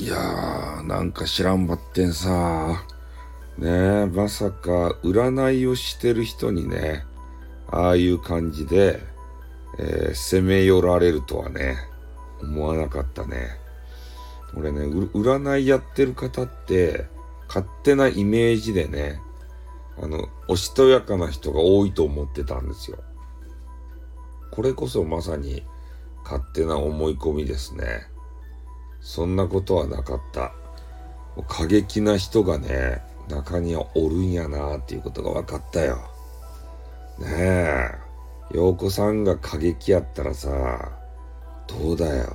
いやー、なんか知らんばってんさ。ねえ、まさか占いをしてる人にね、ああいう感じで、えー、攻め寄られるとはね、思わなかったね。俺ね、占いやってる方って、勝手なイメージでね、あの、おしとやかな人が多いと思ってたんですよ。これこそまさに勝手な思い込みですね。そんなことはなかった。過激な人がね、中にはおるんやなっていうことが分かったよ。ねえ、陽子さんが過激やったらさ、どうだよ。やっ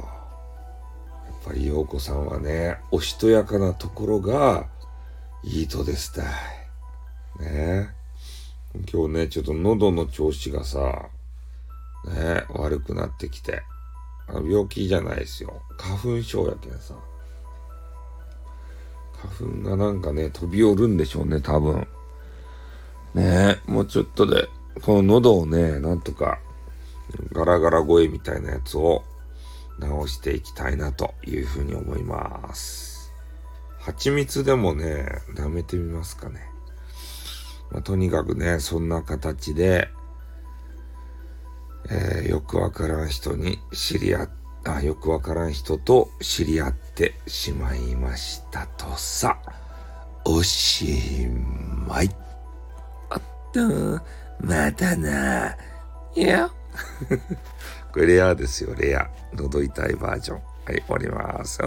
ぱり陽子さんはね、おしとやかなところがいいとですたい。ね今日ね、ちょっと喉の調子がさ、ね悪くなってきて。あ病気じゃないですよ。花粉症やけんさ。花粉がなんかね、飛び降るんでしょうね、多分。ねえ、もうちょっとで、この喉をね、なんとか、ガラガラ声みたいなやつを直していきたいなというふうに思います。蜂蜜でもね、舐めてみますかね。まあ、とにかくね、そんな形で、えー、よくわからん人に知り合っあ、よくわからん人と知り合ってしまいましたとさ。おしまい。あった、またな。いや。これレアですよ、レア。喉痛いバージョン。はい、終わります。